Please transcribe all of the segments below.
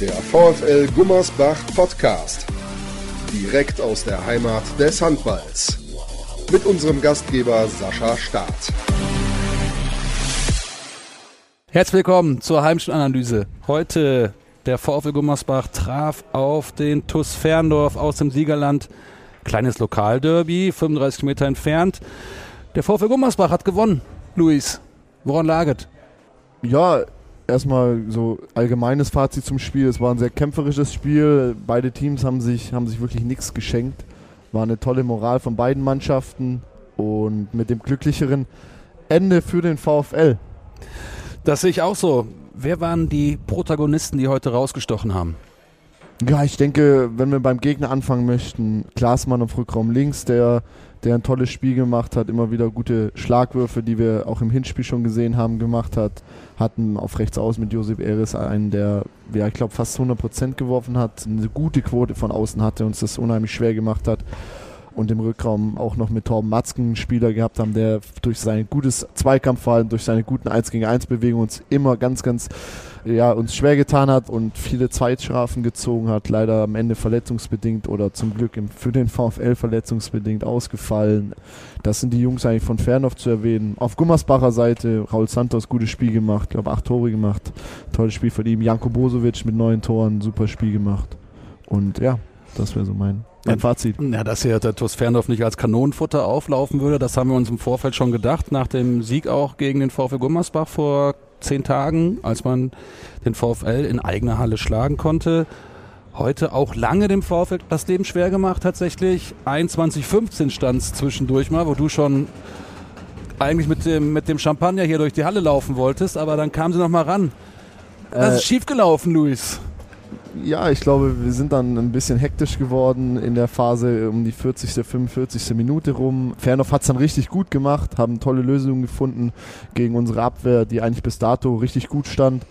Der VfL Gummersbach Podcast. Direkt aus der Heimat des Handballs. Mit unserem Gastgeber Sascha Staat. Herzlich willkommen zur Heimspielanalyse. Heute der VfL Gummersbach traf auf den TuS Ferndorf aus dem Siegerland. Kleines Lokalderby, 35 Meter entfernt. Der VfL Gummersbach hat gewonnen. Luis, woran lag es? Ja, erstmal so allgemeines Fazit zum Spiel. Es war ein sehr kämpferisches Spiel. Beide Teams haben sich, haben sich wirklich nichts geschenkt. War eine tolle Moral von beiden Mannschaften und mit dem glücklicheren Ende für den VfL. Das sehe ich auch so. Wer waren die Protagonisten, die heute rausgestochen haben? Ja, ich denke, wenn wir beim Gegner anfangen möchten, Glasmann auf Rückraum links, der, der ein tolles Spiel gemacht hat, immer wieder gute Schlagwürfe, die wir auch im Hinspiel schon gesehen haben, gemacht hat. Hatten auf rechts aus mit Josep Eres einen, der, ja, ich glaube, fast 100% geworfen hat, eine gute Quote von außen hatte uns das unheimlich schwer gemacht hat und im Rückraum auch noch mit Torben Matzken einen Spieler gehabt haben, der durch sein gutes Zweikampfverhalten, durch seine guten 1 gegen 1 Bewegungen uns immer ganz, ganz ja, uns schwer getan hat und viele Zeitstrafen gezogen hat. Leider am Ende verletzungsbedingt oder zum Glück im, für den VfL verletzungsbedingt ausgefallen. Das sind die Jungs eigentlich von Fernhof zu erwähnen. Auf Gummersbacher Seite, Raul Santos, gutes Spiel gemacht, glaube acht Tore gemacht. Tolles Spiel von ihm. Janko Bosovic mit neun Toren, super Spiel gemacht. Und ja, das wäre so mein mein Fazit. Ja, dass hier der TuS Ferndorf nicht als Kanonenfutter auflaufen würde, das haben wir uns im Vorfeld schon gedacht, nach dem Sieg auch gegen den VfL Gummersbach vor zehn Tagen, als man den VfL in eigener Halle schlagen konnte. Heute auch lange dem VfL das Leben schwer gemacht, tatsächlich. 21.15 stand es zwischendurch mal, wo du schon eigentlich mit dem, mit dem Champagner hier durch die Halle laufen wolltest, aber dann kam sie noch mal ran. Das äh, ist schiefgelaufen, Luis ja, ich glaube, wir sind dann ein bisschen hektisch geworden in der Phase um die 40., 45. Minute rum. Fernhoff hat es dann richtig gut gemacht, haben tolle Lösungen gefunden gegen unsere Abwehr, die eigentlich bis dato richtig gut stand.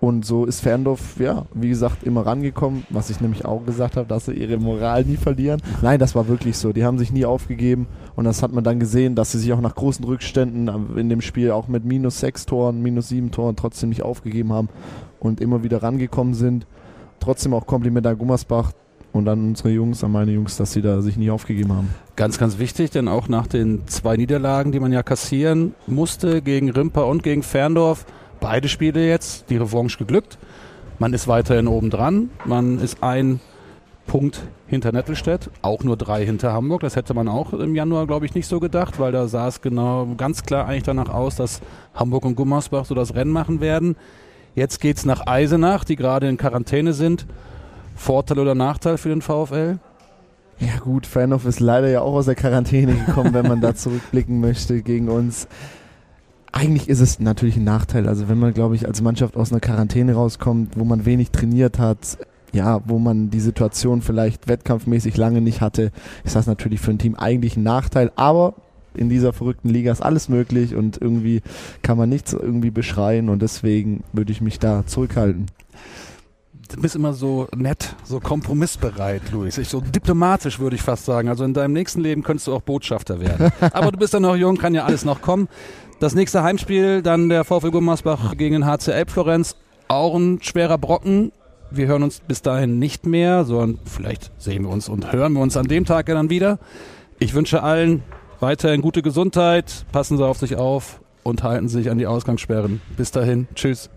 Und so ist Ferndorf, ja, wie gesagt, immer rangekommen, was ich nämlich auch gesagt habe, dass sie ihre Moral nie verlieren. Nein, das war wirklich so. Die haben sich nie aufgegeben und das hat man dann gesehen, dass sie sich auch nach großen Rückständen in dem Spiel auch mit minus sechs Toren, minus sieben Toren trotzdem nicht aufgegeben haben und immer wieder rangekommen sind trotzdem auch Kompliment an Gummersbach und an unsere Jungs, an meine Jungs, dass sie da sich nie aufgegeben haben. Ganz, ganz wichtig, denn auch nach den zwei Niederlagen, die man ja kassieren musste, gegen Rimper und gegen Ferndorf, beide Spiele jetzt, die Revanche geglückt. Man ist weiterhin oben dran. Man ist ein Punkt hinter Nettelstedt, auch nur drei hinter Hamburg. Das hätte man auch im Januar, glaube ich, nicht so gedacht, weil da sah es genau ganz klar eigentlich danach aus, dass Hamburg und Gummersbach so das Rennen machen werden. Jetzt geht es nach Eisenach, die gerade in Quarantäne sind. Vorteil oder Nachteil für den VfL? Ja gut, Fernhoff ist leider ja auch aus der Quarantäne gekommen, wenn man da zurückblicken möchte gegen uns. Eigentlich ist es natürlich ein Nachteil. Also wenn man, glaube ich, als Mannschaft aus einer Quarantäne rauskommt, wo man wenig trainiert hat, ja, wo man die Situation vielleicht wettkampfmäßig lange nicht hatte, ist das natürlich für ein Team eigentlich ein Nachteil. Aber in dieser verrückten Liga ist alles möglich und irgendwie kann man nichts irgendwie beschreien und deswegen würde ich mich da zurückhalten. Du bist immer so nett, so kompromissbereit, Luis. Ich, so diplomatisch würde ich fast sagen. Also in deinem nächsten Leben könntest du auch Botschafter werden. Aber du bist ja noch jung, kann ja alles noch kommen. Das nächste Heimspiel, dann der VfL Gummersbach gegen den HCL Florenz. Auch ein schwerer Brocken. Wir hören uns bis dahin nicht mehr, sondern vielleicht sehen wir uns und hören wir uns an dem Tag ja dann wieder. Ich wünsche allen Weiterhin gute Gesundheit, passen Sie auf sich auf und halten sich an die Ausgangssperren. Bis dahin, tschüss.